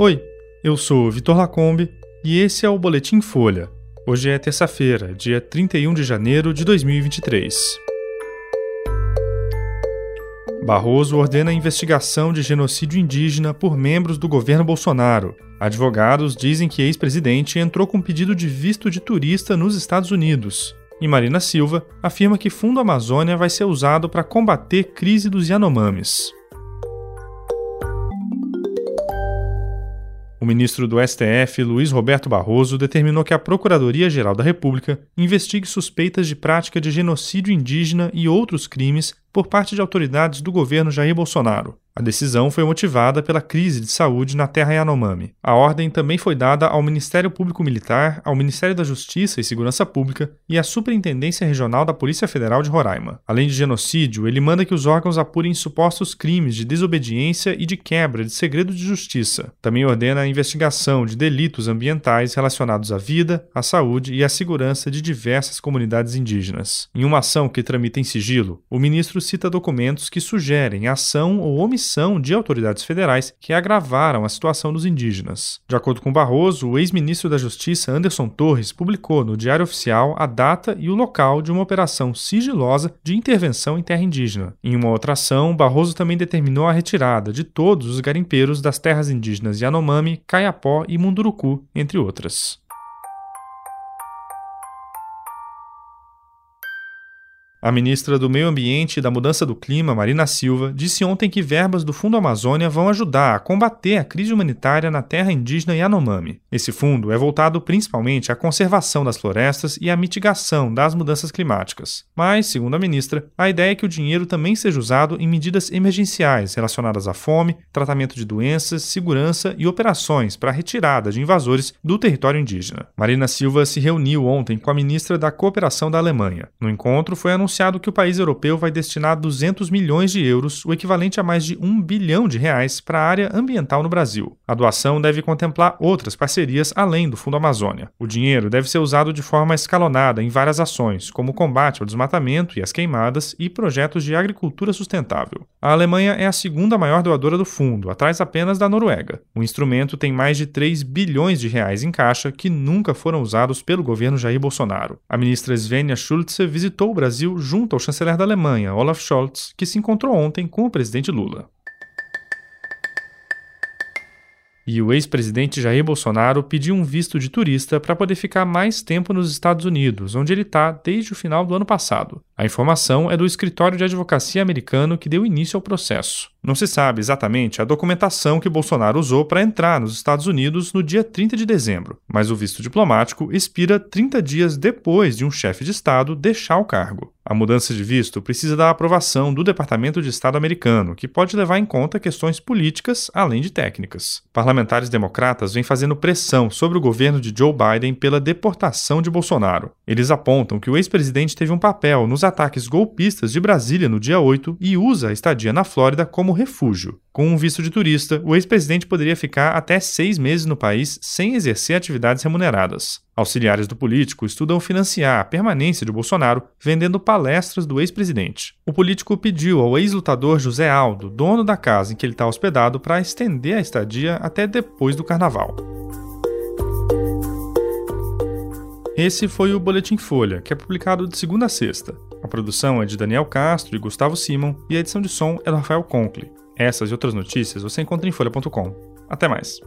Oi, eu sou Vitor Lacombe e esse é o Boletim Folha. Hoje é terça-feira, dia 31 de janeiro de 2023. Barroso ordena a investigação de genocídio indígena por membros do governo Bolsonaro. Advogados dizem que ex-presidente entrou com pedido de visto de turista nos Estados Unidos. E Marina Silva afirma que Fundo Amazônia vai ser usado para combater crise dos Yanomamis. O ministro do STF, Luiz Roberto Barroso, determinou que a Procuradoria-Geral da República investigue suspeitas de prática de genocídio indígena e outros crimes por parte de autoridades do governo Jair Bolsonaro. A decisão foi motivada pela crise de saúde na terra Yanomami. A ordem também foi dada ao Ministério Público Militar, ao Ministério da Justiça e Segurança Pública e à Superintendência Regional da Polícia Federal de Roraima. Além de genocídio, ele manda que os órgãos apurem supostos crimes de desobediência e de quebra de segredo de justiça. Também ordena a investigação de delitos ambientais relacionados à vida, à saúde e à segurança de diversas comunidades indígenas. Em uma ação que tramita em sigilo, o ministro cita documentos que sugerem ação ou omissão de autoridades federais que agravaram a situação dos indígenas. De acordo com Barroso, o ex-ministro da Justiça Anderson Torres publicou no Diário Oficial a data e o local de uma operação sigilosa de intervenção em terra indígena. Em uma outra ação, Barroso também determinou a retirada de todos os garimpeiros das terras indígenas Yanomami, Caiapó e Munduruku, entre outras. A ministra do Meio Ambiente e da Mudança do Clima, Marina Silva, disse ontem que verbas do Fundo Amazônia vão ajudar a combater a crise humanitária na terra indígena Yanomami. Esse fundo é voltado principalmente à conservação das florestas e à mitigação das mudanças climáticas. Mas, segundo a ministra, a ideia é que o dinheiro também seja usado em medidas emergenciais relacionadas à fome, tratamento de doenças, segurança e operações para a retirada de invasores do território indígena. Marina Silva se reuniu ontem com a ministra da Cooperação da Alemanha. No encontro foi anunciado anunciado que o país europeu vai destinar 200 milhões de euros, o equivalente a mais de um bilhão de reais, para a área ambiental no Brasil. A doação deve contemplar outras parcerias além do Fundo Amazônia. O dinheiro deve ser usado de forma escalonada em várias ações, como o combate ao desmatamento e às queimadas e projetos de agricultura sustentável. A Alemanha é a segunda maior doadora do fundo, atrás apenas da Noruega. O instrumento tem mais de 3 bilhões de reais em caixa que nunca foram usados pelo governo Jair Bolsonaro. A ministra Svenja Schulze visitou o Junto ao chanceler da Alemanha, Olaf Scholz, que se encontrou ontem com o presidente Lula. E o ex-presidente Jair Bolsonaro pediu um visto de turista para poder ficar mais tempo nos Estados Unidos, onde ele está desde o final do ano passado. A informação é do escritório de advocacia americano que deu início ao processo. Não se sabe exatamente a documentação que Bolsonaro usou para entrar nos Estados Unidos no dia 30 de dezembro, mas o visto diplomático expira 30 dias depois de um chefe de Estado deixar o cargo. A mudança de visto precisa da aprovação do Departamento de Estado americano, que pode levar em conta questões políticas além de técnicas. Parlamentares democratas vêm fazendo pressão sobre o governo de Joe Biden pela deportação de Bolsonaro. Eles apontam que o ex-presidente teve um papel nos ataques golpistas de Brasília no dia 8 e usa a estadia na Flórida como refúgio. Com um visto de turista, o ex-presidente poderia ficar até seis meses no país sem exercer atividades remuneradas. Auxiliares do político estudam financiar a permanência de Bolsonaro vendendo palestras do ex-presidente. O político pediu ao ex-lutador José Aldo, dono da casa em que ele está hospedado, para estender a estadia até depois do carnaval. Esse foi o Boletim Folha, que é publicado de segunda a sexta. A produção é de Daniel Castro e Gustavo Simon e a edição de som é do Rafael Conkle. Essas e outras notícias você encontra em folha.com. Até mais.